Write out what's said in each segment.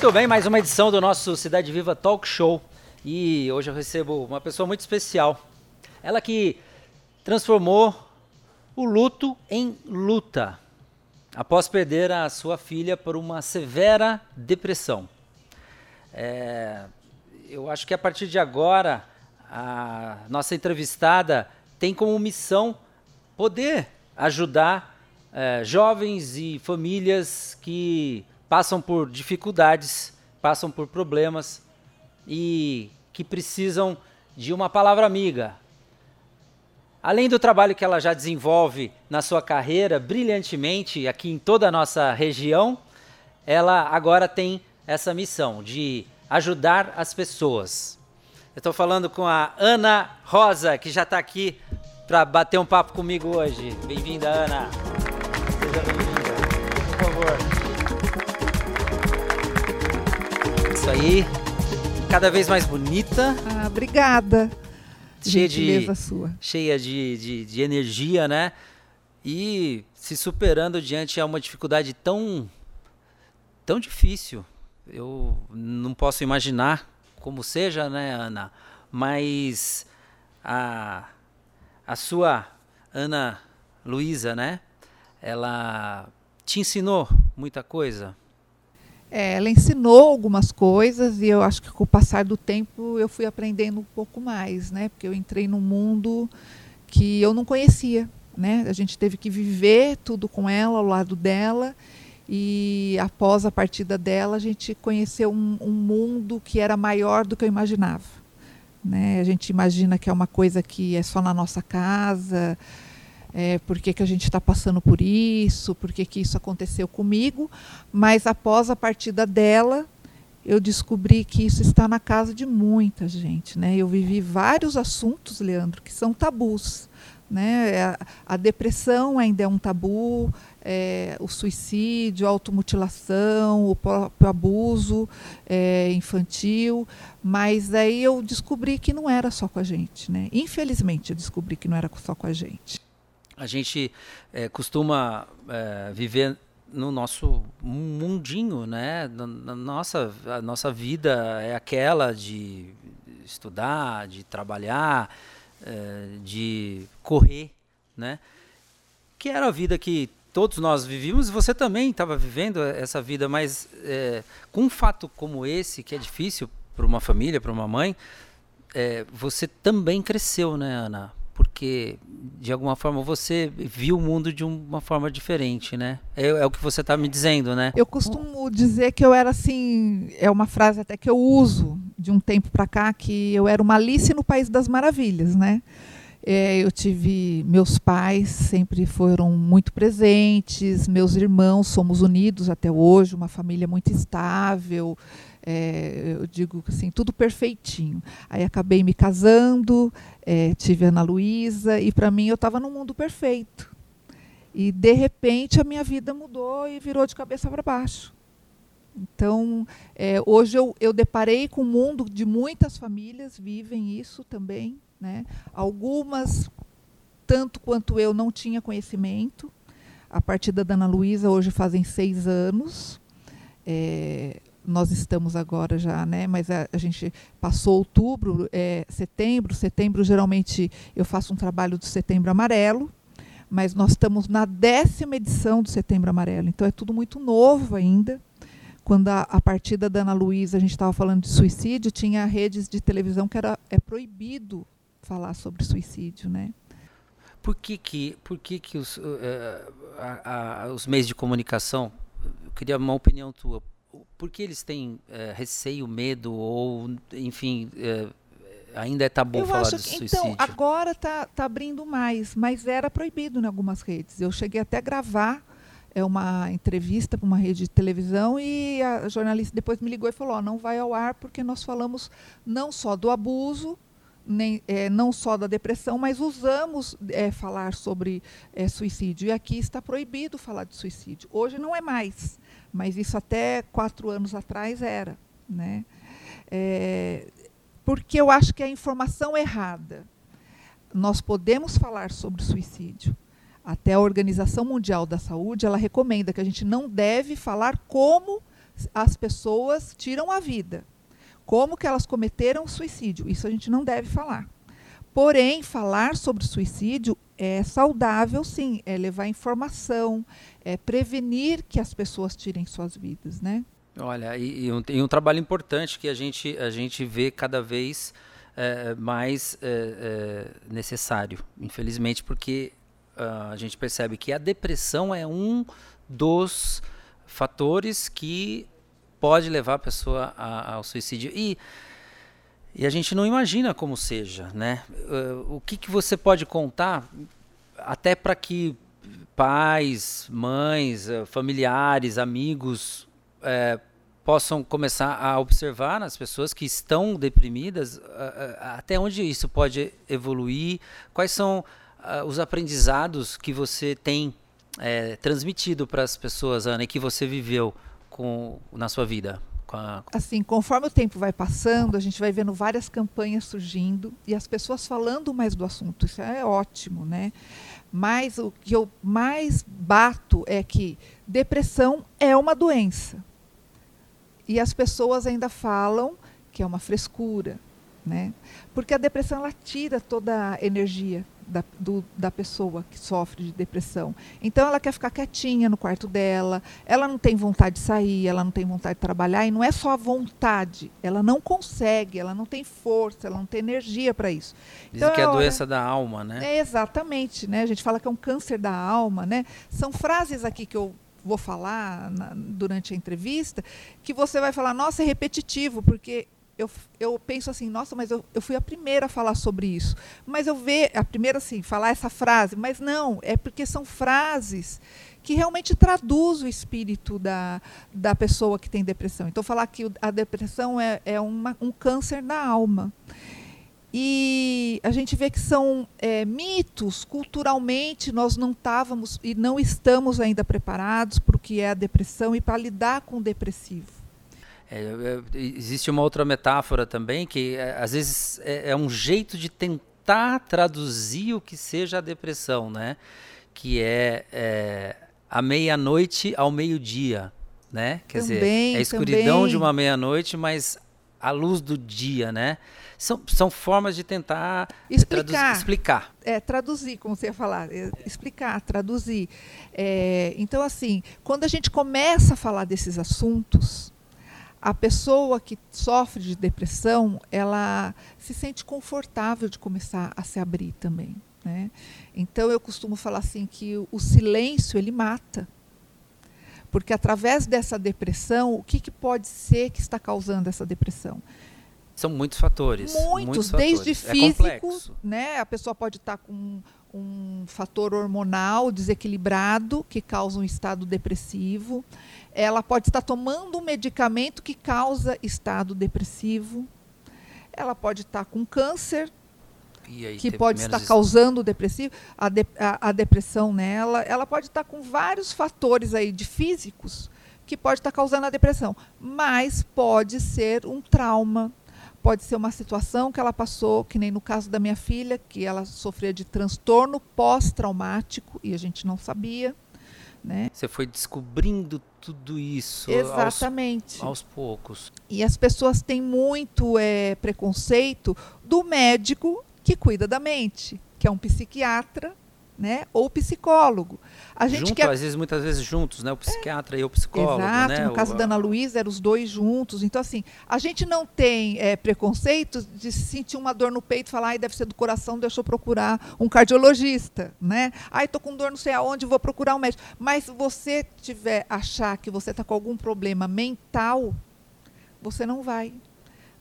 Muito bem, mais uma edição do nosso Cidade Viva Talk Show. E hoje eu recebo uma pessoa muito especial. Ela que transformou o luto em luta após perder a sua filha por uma severa depressão. É, eu acho que a partir de agora a nossa entrevistada tem como missão poder ajudar é, jovens e famílias que passam por dificuldades, passam por problemas e que precisam de uma palavra amiga. Além do trabalho que ela já desenvolve na sua carreira brilhantemente aqui em toda a nossa região, ela agora tem essa missão de ajudar as pessoas. Eu estou falando com a Ana Rosa, que já está aqui para bater um papo comigo hoje. Bem-vinda, Ana. Seja bem-vinda. Por favor. Isso aí. Cada vez mais bonita. Ah, obrigada. Cheia de, sua. cheia de, de, de energia, né? E se superando diante a uma dificuldade tão, tão difícil. Eu não posso imaginar como seja, né, Ana? Mas a, a sua Ana Luísa, né? Ela te ensinou muita coisa? É, ela ensinou algumas coisas e eu acho que com o passar do tempo eu fui aprendendo um pouco mais, né? Porque eu entrei num mundo que eu não conhecia, né? A gente teve que viver tudo com ela, ao lado dela e após a partida dela, a gente conheceu um, um mundo que era maior do que eu imaginava. Né? A gente imagina que é uma coisa que é só na nossa casa, é, por que, que a gente está passando por isso, por que, que isso aconteceu comigo, mas após a partida dela, eu descobri que isso está na casa de muita gente. Né? Eu vivi vários assuntos, Leandro, que são tabus. Né? A, a depressão ainda é um tabu, é, o suicídio, a automutilação, o próprio abuso é, infantil, mas aí eu descobri que não era só com a gente, né? Infelizmente eu descobri que não era só com a gente. A gente é, costuma é, viver no nosso mundinho, né? Na nossa, a nossa vida é aquela de estudar, de trabalhar, é, de correr, né? Que era a vida que todos nós vivíamos, você também estava vivendo essa vida, mas com um fato como esse, que é difícil para uma família, para uma mãe, você também cresceu, né, Ana? Porque, de alguma forma, você viu o mundo de uma forma diferente, né? É, é o que você está me dizendo, né? Eu costumo dizer que eu era assim, é uma frase até que eu uso de um tempo para cá, que eu era uma Alice no País das Maravilhas, né? É, eu tive meus pais sempre foram muito presentes, meus irmãos somos unidos até hoje, uma família muito estável. É, eu digo assim, tudo perfeitinho. Aí acabei me casando, é, tive Ana Luísa, e para mim eu estava num mundo perfeito. E de repente a minha vida mudou e virou de cabeça para baixo. Então, é, hoje eu, eu deparei com um mundo de muitas famílias vivem isso também. Né? Algumas, tanto quanto eu, não tinha conhecimento. A partir da Ana Luísa, hoje fazem seis anos. É, nós estamos agora já, né? Mas a, a gente passou outubro, é, setembro. Setembro, geralmente, eu faço um trabalho do Setembro Amarelo, mas nós estamos na décima edição do Setembro Amarelo. Então é tudo muito novo ainda. Quando a, a partida da Ana Luísa, a gente estava falando de suicídio, tinha redes de televisão que era é proibido falar sobre suicídio, né? Por que que, por que, que os, uh, os meios de comunicação, eu queria uma opinião tua, por que eles têm uh, receio, medo ou, enfim, uh, ainda é tabu eu falar acho de que, suicídio? Então, agora está tá abrindo mais, mas era proibido em algumas redes. Eu cheguei até a gravar é uma entrevista para uma rede de televisão e a jornalista depois me ligou e falou: oh, não vai ao ar porque nós falamos não só do abuso, nem, é, não só da depressão, mas usamos é, falar sobre é, suicídio. E aqui está proibido falar de suicídio. Hoje não é mais, mas isso até quatro anos atrás era. Né? É, porque eu acho que a informação errada. Nós podemos falar sobre suicídio. Até a Organização Mundial da Saúde ela recomenda que a gente não deve falar como as pessoas tiram a vida, como que elas cometeram suicídio. Isso a gente não deve falar. Porém, falar sobre suicídio é saudável, sim, é levar informação, é prevenir que as pessoas tirem suas vidas, né? Olha, e, e, um, e um, trabalho importante que a gente, a gente vê cada vez é, mais é, é, necessário, infelizmente, porque uh, a gente percebe que a depressão é um dos fatores que pode levar a pessoa a, ao suicídio. E, e a gente não imagina como seja, né? Uh, o que, que você pode contar até para que pais, mães, uh, familiares, amigos uh, possam começar a observar nas pessoas que estão deprimidas até onde isso pode evoluir, quais são os aprendizados que você tem é, transmitido para as pessoas, Ana, e que você viveu com, na sua vida? A... Assim, conforme o tempo vai passando, a gente vai vendo várias campanhas surgindo e as pessoas falando mais do assunto. Isso é ótimo, né? Mas o que eu mais bato é que depressão é uma doença. E as pessoas ainda falam que é uma frescura, né? Porque a depressão ela tira toda a energia da, do, da pessoa que sofre de depressão. Então ela quer ficar quietinha no quarto dela, ela não tem vontade de sair, ela não tem vontade de trabalhar, e não é só a vontade, ela não consegue, ela não tem força, ela não tem energia para isso. Dizem então, que é a doença da alma, né? É, exatamente, né? A gente fala que é um câncer da alma, né? São frases aqui que eu vou falar na, durante a entrevista que você vai falar, nossa, é repetitivo, porque eu, eu penso assim, nossa, mas eu, eu fui a primeira a falar sobre isso. Mas eu ver a primeira assim, falar essa frase, mas não, é porque são frases que realmente traduz o espírito da, da pessoa que tem depressão. Então, falar que a depressão é, é uma, um câncer da alma. E a gente vê que são é, mitos, culturalmente nós não estávamos e não estamos ainda preparados para o que é a depressão e para lidar com o depressivo. É, é, existe uma outra metáfora também que é, às vezes é, é, um jeito de tentar traduzir o que seja a depressão, né? Que é, é a meia-noite ao meio-dia, né? Quer também, dizer, é a escuridão também. de uma meia-noite, mas a luz do dia, né? São, são formas de tentar explicar. explicar. É, traduzir, como você ia falar. É, explicar, traduzir. É, então, assim, quando a gente começa a falar desses assuntos, a pessoa que sofre de depressão, ela se sente confortável de começar a se abrir também. Né? Então eu costumo falar assim que o silêncio ele mata, porque através dessa depressão, o que, que pode ser que está causando essa depressão? São muitos fatores. Muitos, muitos desde fatores. É físico, é né? A pessoa pode estar com um fator hormonal desequilibrado que causa um estado depressivo ela pode estar tomando um medicamento que causa estado depressivo. Ela pode estar com câncer, que pode estar causando depressivo, a, de, a, a, depressão nela. Ela pode estar com vários fatores aí de físicos que pode estar causando a depressão. Mas pode ser um trauma, pode ser uma situação que ela passou, que nem no caso da minha filha, que ela sofria de transtorno pós-traumático e a gente não sabia. Né? Você foi descobrindo tudo isso Exatamente. Aos, aos poucos. E as pessoas têm muito é, preconceito do médico que cuida da mente, que é um psiquiatra né? Ou psicólogo. A gente Junto, quer... às vezes, muitas vezes juntos, né? O psiquiatra é. e o psicólogo. Exato, né? no caso o... da Ana Luísa, eram os dois juntos. Então, assim, a gente não tem é, preconceito de sentir uma dor no peito e falar, ai, deve ser do coração, deixa eu procurar um cardiologista, né? Ai, tô com dor não sei aonde, vou procurar um médico. Mas se você tiver achar que você está com algum problema mental, você não vai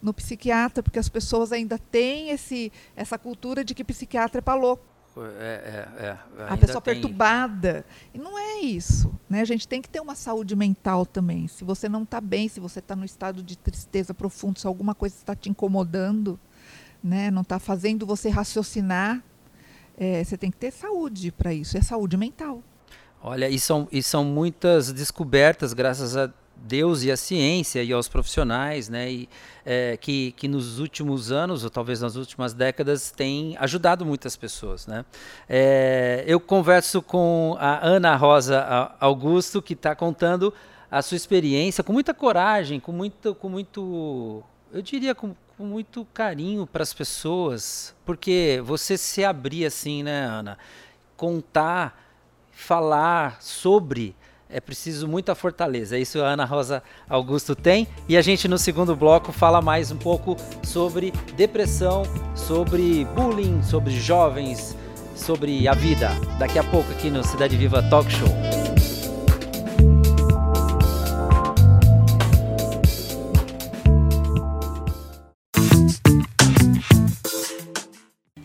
no psiquiatra, porque as pessoas ainda têm esse, essa cultura de que psiquiatra é para louco. É, é, é, a pessoa tem... perturbada. E não é isso. Né? A gente tem que ter uma saúde mental também. Se você não está bem, se você está no estado de tristeza profundo, se alguma coisa está te incomodando, né? não está fazendo você raciocinar, é, você tem que ter saúde para isso. É saúde mental. Olha, e são, e são muitas descobertas, graças a Deus e a ciência e aos profissionais, né, e, é, que, que nos últimos anos, ou talvez nas últimas décadas, têm ajudado muitas pessoas. Né. É, eu converso com a Ana Rosa Augusto, que está contando a sua experiência com muita coragem, com muito, com muito, eu diria com, com muito carinho para as pessoas, porque você se abrir assim, né, Ana? Contar, falar sobre é preciso muita fortaleza. Isso a Ana Rosa Augusto tem. E a gente no segundo bloco fala mais um pouco sobre depressão, sobre bullying, sobre jovens, sobre a vida. Daqui a pouco aqui no Cidade Viva Talk Show.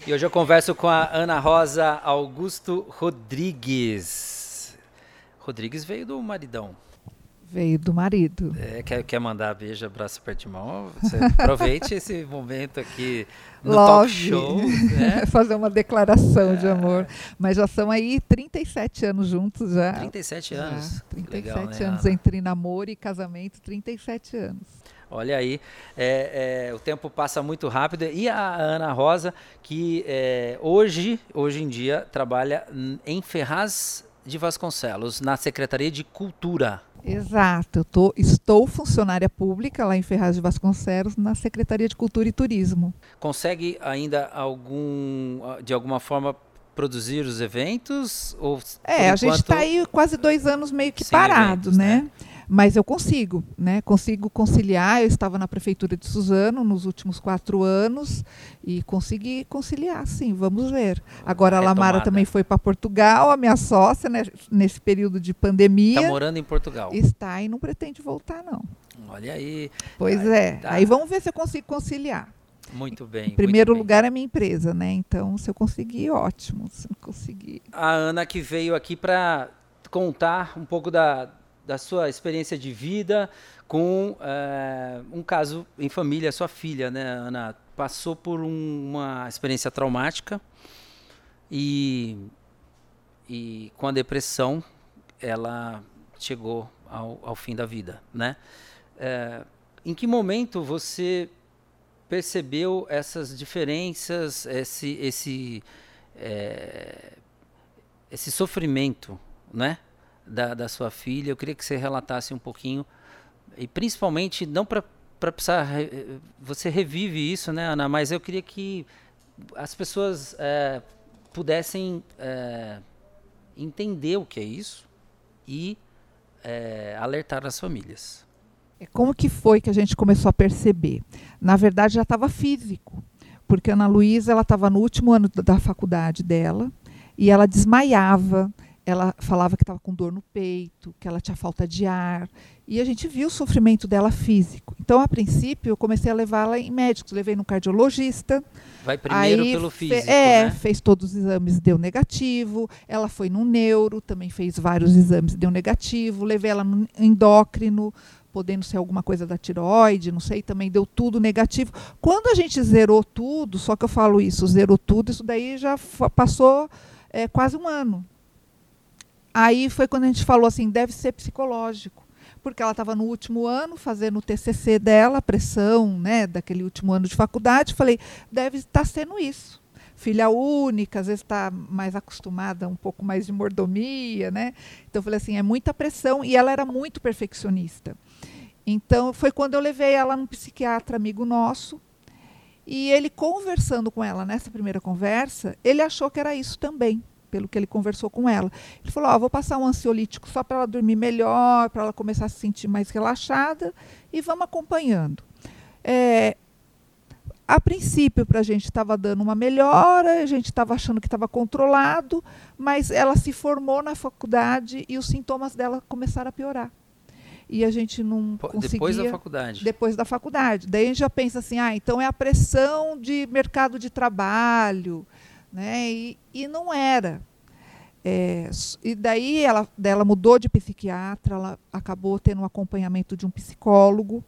E hoje eu converso com a Ana Rosa Augusto Rodrigues. Rodrigues veio do maridão. Veio do marido. É, quer, quer mandar beijo, abraço, perto de mão? Você aproveite esse momento aqui no Love. talk show. Né? Fazer uma declaração de amor. Mas já são aí 37 anos juntos já. 37 Já, anos. 37 Legal, né, anos Ana? entre namoro e casamento, 37 anos. Olha aí, é, é, o tempo passa muito rápido. E a Ana Rosa, que é, hoje, hoje em dia, trabalha em Ferraz de Vasconcelos, na Secretaria de Cultura. Exato, eu tô, estou funcionária pública lá em Ferraz de Vasconcelos, na Secretaria de Cultura e Turismo. Consegue ainda algum, de alguma forma, produzir os eventos? Ou É, a gente está aí quase dois anos meio que parado, eventos, né? né? Mas eu consigo, né? Consigo conciliar. Eu estava na prefeitura de Suzano nos últimos quatro anos e consegui conciliar, sim. Vamos ver. Agora a Lamara Retomada. também foi para Portugal, a minha sócia, né, nesse período de pandemia. Está morando em Portugal. Está e não pretende voltar, não. Olha aí, Pois Tá, é. tá. Aí vamos ver se eu consigo conciliar. muito bem. Em primeiro bem. lugar é a minha empresa, né? Então, se eu conseguir, ótimo. Se não conseguir. a Ana que veio aqui para contar um pouco da, da sua experiência de vida com eh, um caso em família, sua filha, né, Ana? Passou por um- uma experiência traumática e, e com a depressão ela chegou ao, ao fim da vida, né? Eh, em que momento você percebeu essas diferenças, esse, esse eh, esse sofrimento, né, da, da sua filha. Eu queria que você relatasse um pouquinho e principalmente não para precisar re- você revive isso, né, Ana? Mas eu queria que as pessoas eh, pudessem eh, entender o que é isso e eh, alertar as famílias. É Como que foi que a gente começou a perceber? Na verdade, já estava físico, porque a Ana Luísa estava no último ano da faculdade dela e ela desmaiava, ela falava que estava com dor no peito, que ela tinha falta de ar e a gente viu o sofrimento dela físico. Então, a princípio, eu comecei a levá-la em médicos, levei no cardiologista, Vai primeiro Aí pelo físico, é, né? fez todos os exames, deu negativo. Ela foi no neuro, também fez vários exames, deu negativo. Levei ela no endócrino, podendo ser alguma coisa da tiroide, não sei, também deu tudo negativo. Quando a gente zerou tudo, só que eu falo isso, zerou tudo, isso daí já passou é, quase um ano. Aí foi quando a gente falou assim, deve ser psicológico. Porque ela estava no último ano, fazendo o TCC dela, a pressão né, daquele último ano de faculdade. Falei, deve estar sendo isso. Filha única, às vezes está mais acostumada um pouco mais de mordomia, né? Então eu falei assim, é muita pressão e ela era muito perfeccionista. Então foi quando eu levei ela num psiquiatra amigo nosso e ele conversando com ela nessa primeira conversa, ele achou que era isso também, pelo que ele conversou com ela. Ele falou: "Ó, vou passar um ansiolítico só para ela dormir melhor, para ela começar a se sentir mais relaxada e vamos acompanhando." É, a princípio, para a gente estava dando uma melhora, a gente estava achando que estava controlado, mas ela se formou na faculdade e os sintomas dela começaram a piorar. E a gente não conseguia... Depois da faculdade. Depois da faculdade. Daí a gente já pensa assim, ah, então é a pressão de mercado de trabalho, né? E, e não era. É, e daí ela, ela mudou de psiquiatra, ela acabou tendo um acompanhamento de um psicólogo,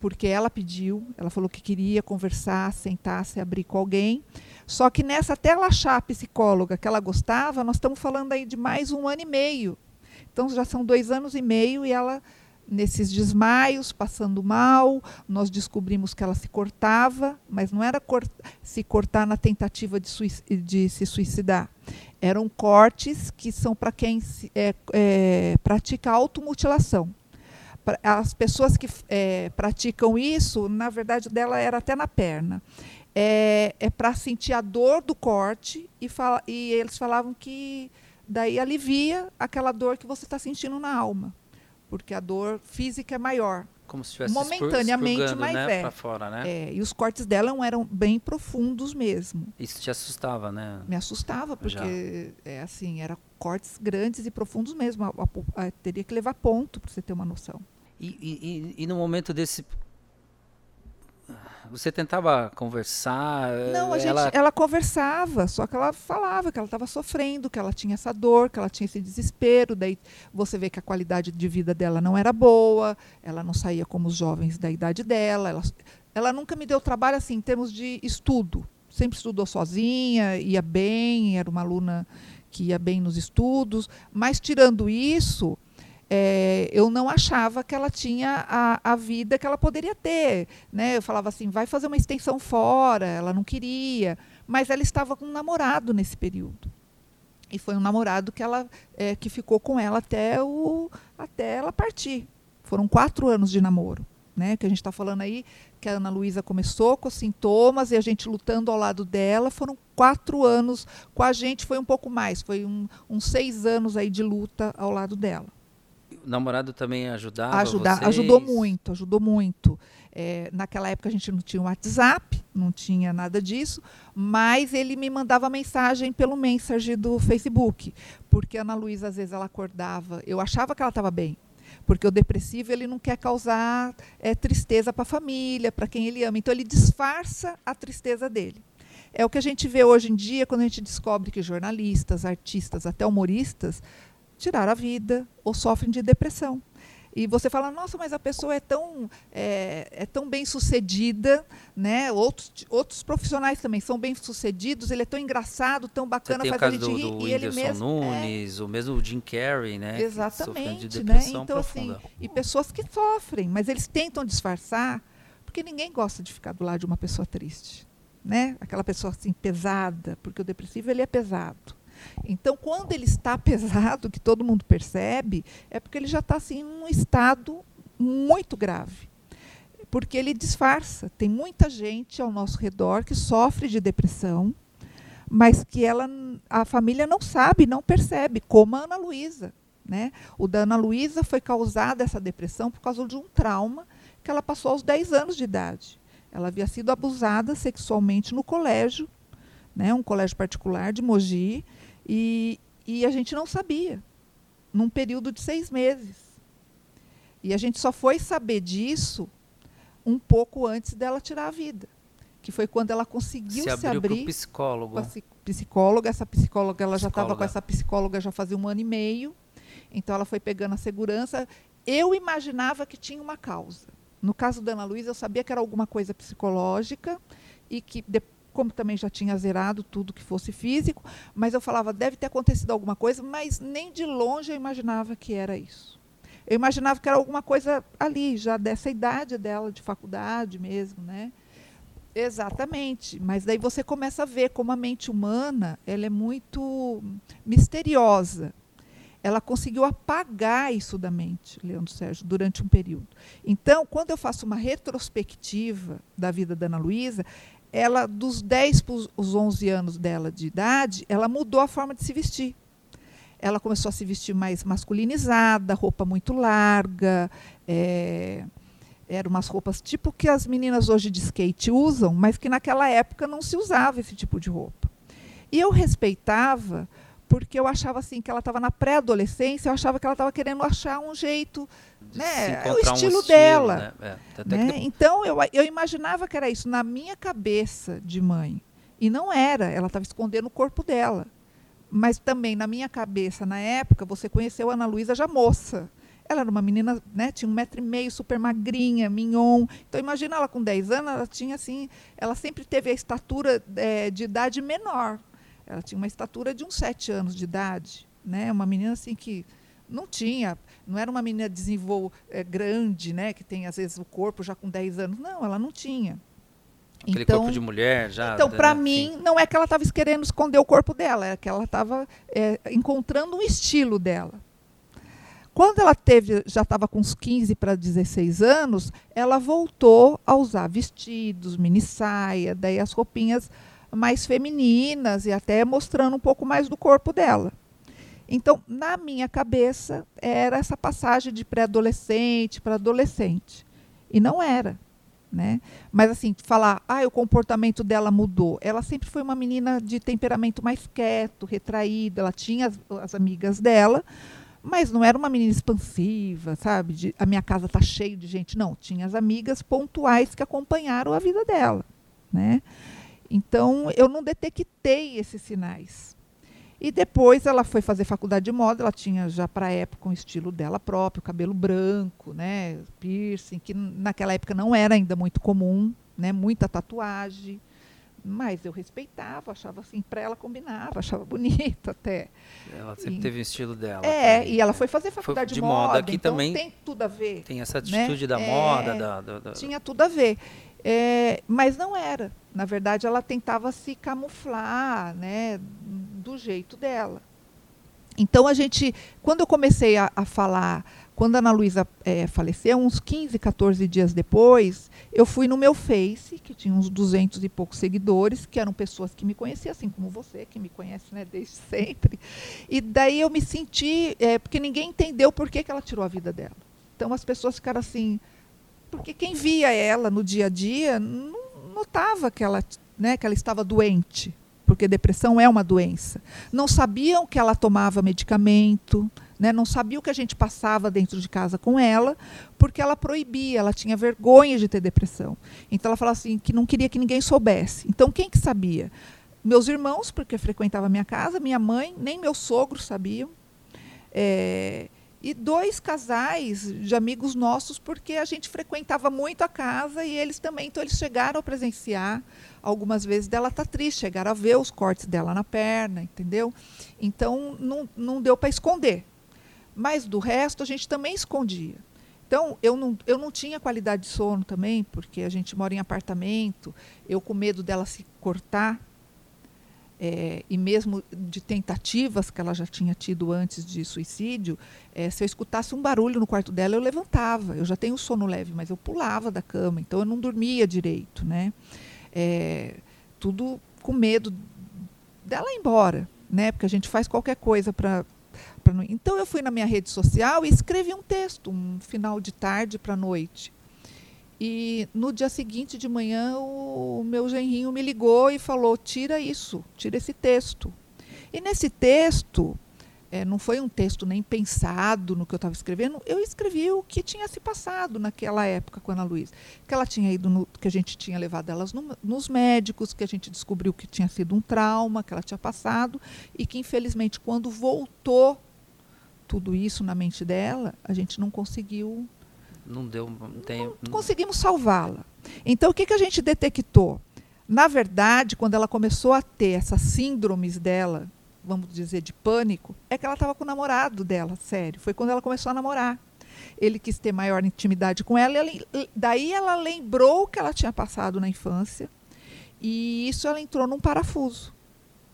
porque ela pediu, ela falou que queria conversar, sentar, se abrir com alguém. Só que nessa, até ela achar a psicóloga que ela gostava, nós estamos falando aí de mais um ano e meio. Então já são dois anos e meio e ela nesses desmaios, passando mal, nós descobrimos que ela se cortava, mas não era se cortar na tentativa de, de, se suicidar. Eram cortes que são para quem se, é, é, pratica automutilação. as pessoas que é, praticam isso, na verdade, dela era até na perna. É, é para sentir a dor do corte e, fala, e eles falavam que daí alivia aquela dor que você está sentindo na alma, porque a dor física é maior. Como se estivesse momentaneamente mais né, velho. fora, né? É, e os cortes dela eram bem profundos mesmo. Isso te assustava, né? Me assustava, porque é assim, eram cortes grandes e profundos mesmo. A, a, a, teria que levar ponto para você ter uma noção. E, e, e, no momento desse você tentava conversar? Não, a ela... gente, ela conversava, só que ela falava que ela estava sofrendo, que ela tinha essa dor, que ela tinha esse desespero. Daí você vê que a qualidade de vida dela não era boa, ela não saía como os jovens da idade dela. Ela, ela nunca me deu trabalho assim em termos de estudo. Sempre estudou sozinha, ia bem, era uma aluna que ia bem nos estudos. Mas tirando isso, é, eu não achava que ela tinha a, a, vida que ela poderia ter. Né? Eu falava assim, vai fazer uma extensão fora, ela não queria, mas ela estava com um namorado nesse período. E foi um namorado que, ela, é, que ficou com ela até, o, até ela partir. Foram quatro anos de namoro. Né, que a gente está falando aí que a Ana Luísa começou com sintomas e a gente lutando ao lado dela. Foram quatro anos. Com a gente foi um pouco mais, foi um, uns seis anos aí de luta ao lado dela o namorado também ajudava Ajudar, vocês? Ajudou muito, ajudou muito. É, naquela época a gente não tinha WhatsApp, não tinha nada disso, mas ele me mandava mensagem pelo Messenger do Facebook, porque a Ana Luísa às vezes ela acordava, eu achava que ela estava bem, porque o depressivo ele não quer causar é, tristeza para a família, para quem ele ama, então ele disfarça a tristeza dele. É o que a gente vê hoje em dia quando a gente descobre que jornalistas, artistas, até humoristas tiraram a vida ou sofrem de depressão. E você fala, nossa, mas a pessoa é tão, é, é tão bem sucedida, né? Outros, outros profissionais também são bem sucedidos, ele é tão engraçado, tão bacana, faz a gente do, rir. Do e ele mesmo. Nunes, é... o mesmo Jim Carrey, né? Exatamente, né? Então, assim, profunda. assim, e pessoas que sofrem, mas eles tentam disfarçar, porque ninguém gosta de ficar do lado de uma pessoa triste. Né? Aquela pessoa assim pesada, porque o depressivo ele é pesado. Então, quando ele está pesado, que todo mundo percebe, é porque ele já está assim, em um estado muito grave. Porque ele disfarça. Tem muita gente ao nosso redor que sofre de depressão, mas que ela, a família não sabe, não percebe, como a Ana Luísa. Né? O da Ana Luísa foi causada essa depressão por causa de um trauma que ela passou aos 10 anos de idade. Ela havia sido abusada sexualmente no colégio, né, um colégio particular de Mogi, e, e a gente não sabia, num período de seis meses. E a gente só foi saber disso um pouco antes dela tirar a vida, que foi quando ela conseguiu se, se abrir psicólogo. com a psicóloga. Essa psicóloga, ela já estava com essa psicóloga já fazia um ano e meio. Então ela foi pegando a segurança. Eu imaginava que tinha uma causa. No caso da Ana Luísa, eu sabia que era alguma coisa psicológica e que depois como também já tinha zerado tudo que fosse físico, mas eu falava, deve ter acontecido alguma coisa, mas nem de longe eu imaginava que era isso. Eu imaginava que era alguma coisa ali, já dessa idade dela, de faculdade mesmo, né? Exatamente, mas daí você começa a ver como a mente humana ela é muito misteriosa. Ela conseguiu apagar isso da mente, Leandro Sérgio, durante um período. Então, quando eu faço uma retrospectiva da vida da Ana Luísa, ela dos 10 para os 11 anos dela de idade, ela mudou a forma de se vestir. Ela começou a se vestir mais masculinizada, roupa muito larga, é, eram umas roupas tipo que as meninas hoje de skate usam, mas que naquela época não se usava esse tipo de roupa. E eu respeitava porque eu achava assim que ela estava na pré-adolescência, eu achava que ela estava querendo achar um jeito, né, o estilo, um estilo dela. Né? É, né? Então eu, eu imaginava que era isso na minha cabeça de mãe. E não era, ela estava escondendo o corpo dela. Mas também na minha cabeça, na época, você conheceu a Ana Luísa já moça. Ela era uma menina, né, tinha um metro e meio, super magrinha, mignon. Então imagina ela com 10 anos, ela tinha assim, ela sempre teve a estatura é, de idade menor ela tinha uma estatura de uns sete anos de idade, né? Uma menina assim que não tinha, não era uma menina desenvol é, grande, né? Que tem às vezes o corpo já com 10 anos. Não, ela não tinha. Aquele então, corpo de mulher já. Então, para né? mim, não é que ela estava querendo esconder o corpo dela, é que ela estava é, encontrando um estilo dela. Quando ela teve, já estava com uns 15 para 16 anos, ela voltou a usar vestidos, mini saia, daí as roupinhas mais femininas e até mostrando um pouco mais do corpo dela. Então, na minha cabeça, era essa passagem de pré-adolescente para adolescente. E não era. Né? Mas assim, falar, ah, o comportamento dela mudou. Ela sempre foi uma menina de temperamento mais quieto, retraído, ela tinha as, as amigas dela, mas não era uma menina expansiva, sabe? De, a minha casa tá cheio de gente. Não, tinha as amigas pontuais que acompanharam a vida dela, né? Então, eu não detectei esses sinais. E depois ela foi fazer faculdade de moda, ela tinha já para a época um estilo dela próprio, cabelo branco, né, piercing, que naquela época não era ainda muito comum, né, muita tatuagem. Mas eu respeitava, achava assim, para ela combinava, achava bonito até. Ela sempre e, teve o estilo dela. É, também. e ela foi fazer faculdade de, de moda, moda aqui então também tem tudo a ver. Tem essa né? atitude né? da moda, é, da, da, da, Tinha tudo a ver. É, mas não era. Na verdade, ela tentava se camuflar, né, do jeito dela. Então a gente, quando eu comecei a, a falar, quando a Ana Luísa é, faleceu, uns 15, 14 dias depois, eu fui no meu Face, que tinha uns 200 e poucos seguidores, que eram pessoas que me conheciam, assim como você, que me conhece né, desde sempre. E daí eu me senti, é, porque ninguém entendeu por que, que ela tirou a vida dela. Então as pessoas ficaram assim, porque quem via ela no dia a dia não notava que ela, né, que ela estava doente, porque depressão é uma doença. Não sabiam que ela tomava medicamento, né, não sabiam que a gente passava dentro de casa com ela, porque ela proibia, ela tinha vergonha de ter depressão. Então ela falava assim que não queria que ninguém soubesse. Então quem que sabia? Meus irmãos, porque frequentava minha casa, minha mãe, nem meus sogros sabiam. É, e dois casais de amigos nossos, porque a gente frequentava muito a casa e eles também, então eles chegaram a presenciar algumas vezes dela tá triste, chegaram a ver os cortes dela na perna, entendeu? Então não, não deu para esconder. Mas do resto a gente também escondia. Então eu não, eu não tinha qualidade de sono também, porque a gente mora em apartamento, eu com medo dela se cortar, é, e mesmo de tentativas que ela já tinha tido antes de suicídio, é, se eu escutasse um barulho no quarto dela, eu levantava. Eu já tenho sono leve, mas eu pulava da cama, então eu não dormia direito, né? É, tudo com medo dela ir embora, né? Porque a gente faz qualquer coisa para então eu fui na minha rede social e escrevi um texto, um final de tarde para noite, e no dia seguinte de manhã, o meu genrinho me ligou e falou: tira isso, tira esse texto. E nesse texto, é, não foi um texto nem pensado no que eu estava escrevendo, eu escrevi o que tinha se passado naquela época com a Ana Luísa. Que ela tinha ido, no, que a gente tinha levado elas no, nos médicos, que a gente descobriu que tinha sido um trauma que ela tinha passado, e que infelizmente, quando voltou tudo isso na mente dela, a gente não conseguiu não deu. Tem, não conseguimos salvá-la. Então, o que, que a gente detectou? Na verdade, quando ela começou a ter essas síndromes dela, vamos dizer, de pânico, é que ela estava com o namorado dela, sério. Foi quando ela começou a namorar. Ele quis ter maior intimidade com ela, e ela, daí ela lembrou o que ela tinha passado na infância, e isso ela entrou num parafuso.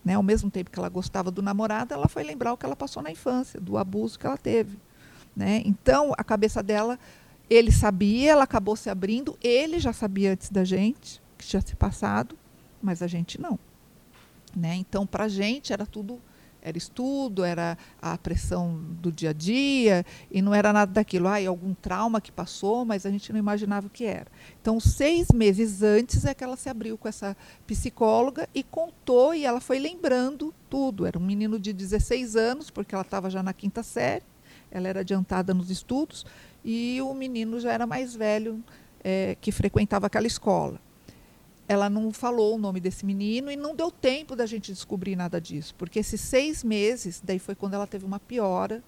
Né? Ao mesmo tempo que ela gostava do namorado, ela foi lembrar o que ela passou na infância, do abuso que ela teve. Né? Então, a cabeça dela ele sabia, ela acabou se abrindo, ele já sabia antes da gente, que tinha se passado, mas a gente não. Né? Então, para a gente era tudo, era estudo, era a pressão do dia a dia, e não era nada daquilo, ah, algum trauma que passou, mas a gente não imaginava o que era. Então, seis meses antes é que ela se abriu com essa psicóloga e contou, e ela foi lembrando tudo. Era um menino de 16 anos, porque ela estava já na quinta série, ela era adiantada nos estudos, e o menino já era mais velho, é, que frequentava aquela escola. Ela não falou o nome desse menino e não deu tempo da gente descobrir nada disso, porque esses seis meses, daí foi quando ela teve uma piora.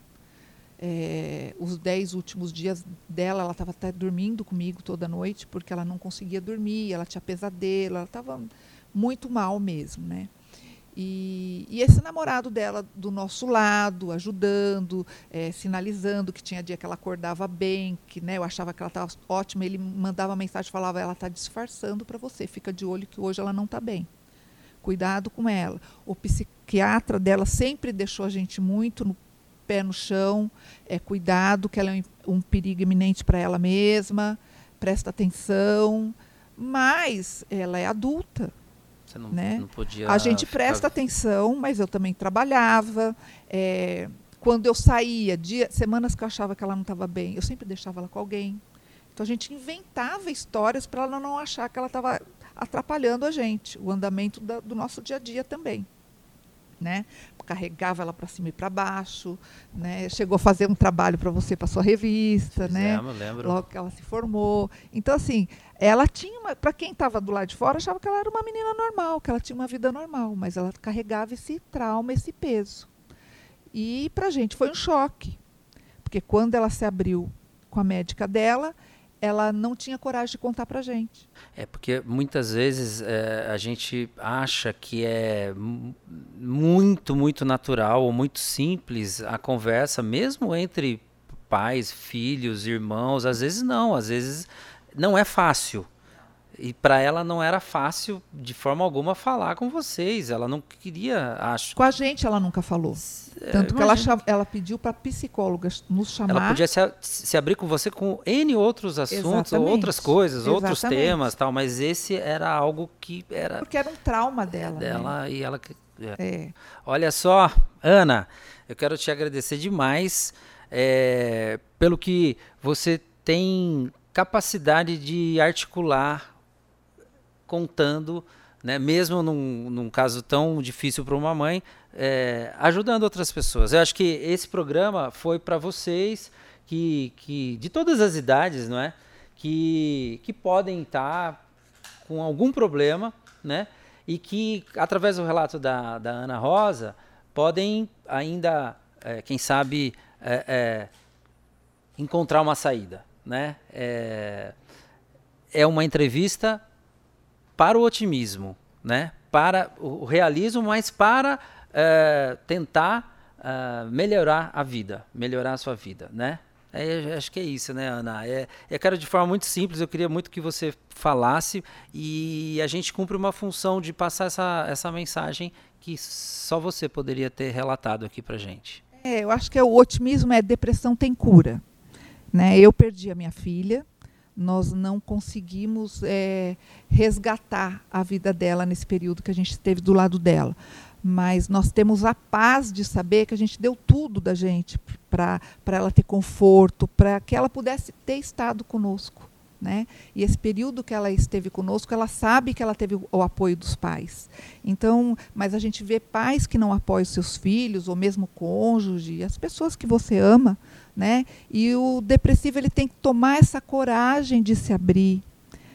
É, os dez últimos dias dela, ela estava até dormindo comigo toda noite, porque ela não conseguia dormir, ela tinha pesadelo, ela estava muito mal mesmo, né? E, e, esse namorado dela do nosso lado, ajudando, é, sinalizando que tinha dia que ela acordava bem, que né, eu achava que ela estava ótima, ele mandava mensagem falava, ela está disfarçando para você, fica de olho que hoje ela não está bem. Cuidado com ela. O psiquiatra dela sempre deixou a gente muito no pé no chão, é cuidado, que ela é um, um perigo iminente para ela mesma, presta atenção, mas ela é adulta. Você não, né? não podia. A gente ficar- presta atenção, mas eu também trabalhava. é, quando eu saía, dia, semanas que eu achava que ela não estava bem, eu sempre deixava ela com alguém. Então a gente inventava histórias para ela não achar que ela estava atrapalhando a gente, o andamento da- do nosso dia a dia também. Né? Carregava ela para cima e para baixo, né? chegou a fazer um trabalho para você, para sua revista, né? Fizemos, lembro. logo que ela se formou. Então, assim, ela tinha. Para quem estava do lado de fora, achava que ela era uma menina normal, que ela tinha uma vida normal, mas ela carregava esse trauma, esse peso. E para a gente foi um choque, porque quando ela se abriu com a médica dela, ela não tinha coragem de contar para gente. É porque muitas vezes é, a gente acha que é mu- muito, muito natural ou muito simples a conversa, mesmo entre pais, filhos, irmãos. Às vezes não, às vezes não é fácil. E para ela não era fácil de forma alguma falar com vocês. Ela não queria, acho. Com a gente ela nunca falou. É, Tanto que ela, ela pediu para psicólogas nos chamar. Ela podia se, se abrir com você com N outros assuntos, outras coisas, outros Exatamente. temas, tal. Mas esse era algo que era Porque era um trauma dela. né? dela e ela. é. É. Olha só, Ana, eu quero te agradecer demais é, pelo que você tem capacidade de articular contando, né, mesmo num, num caso tão difícil para uma mãe, é, ajudando outras pessoas. Eu acho que esse programa foi para vocês que, que, de todas as idades, não é? Que, que podem estar com algum problema, né? E que, através do relato da, da Ana Rosa, podem ainda, é, quem sabe, é, é, encontrar uma saída, né? É, é uma entrevista para o otimismo, né? Para o realismo, mas para é, tentar é, melhorar a vida, melhorar a sua vida, né? É, acho que é isso, né, Ana? É, eu quero de forma muito simples, eu queria muito que você falasse e a gente cumpre uma função de passar essa, essa mensagem que só você poderia ter relatado aqui pra gente. É, eu acho que é o otimismo é depressão tem cura. Né? Eu perdi a minha filha, nós não conseguimos é, resgatar a vida dela nesse período que a gente esteve do lado dela. Mas nós temos a paz de saber que a gente deu tudo da gente para ela ter conforto, para que ela pudesse ter estado conosco. Né? E esse período que ela esteve conosco, ela sabe que ela teve o, apoio dos pais. Então, mas a gente vê pais que não apoiam seus filhos, ou mesmo cônjuge, as pessoas que você ama, né? E o depressivo ele tem que tomar essa coragem de se abrir,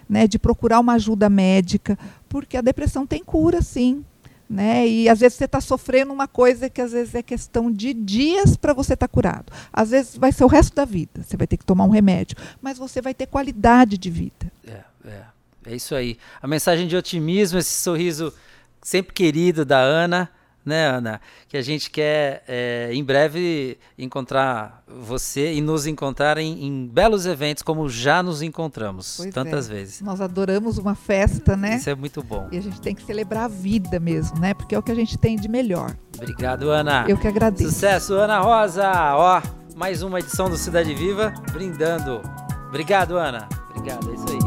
né? De procurar uma ajuda médica, porque a depressão tem cura, sim. Né? E às vezes você está sofrendo uma coisa que às vezes é questão de dias para você estar tá curado. Às vezes vai ser o resto da vida. Você vai ter que tomar um remédio, mas você vai ter qualidade de vida. É, é, é isso aí. A mensagem de otimismo, esse sorriso sempre querido da Ana, né, Ana? Que a gente quer é, em breve encontrar você e nos encontrar em, em belos eventos, como já nos encontramos Pois tantas é. vezes. Nós adoramos uma festa, né? Isso é muito bom. E a gente tem que celebrar a vida mesmo, né? Porque é o que a gente tem de melhor. Obrigado, Ana. Eu que agradeço. Sucesso, Ana Rosa. Ó, mais uma edição do Cidade Viva, brindando. Obrigado, Ana. Obrigado, é isso aí.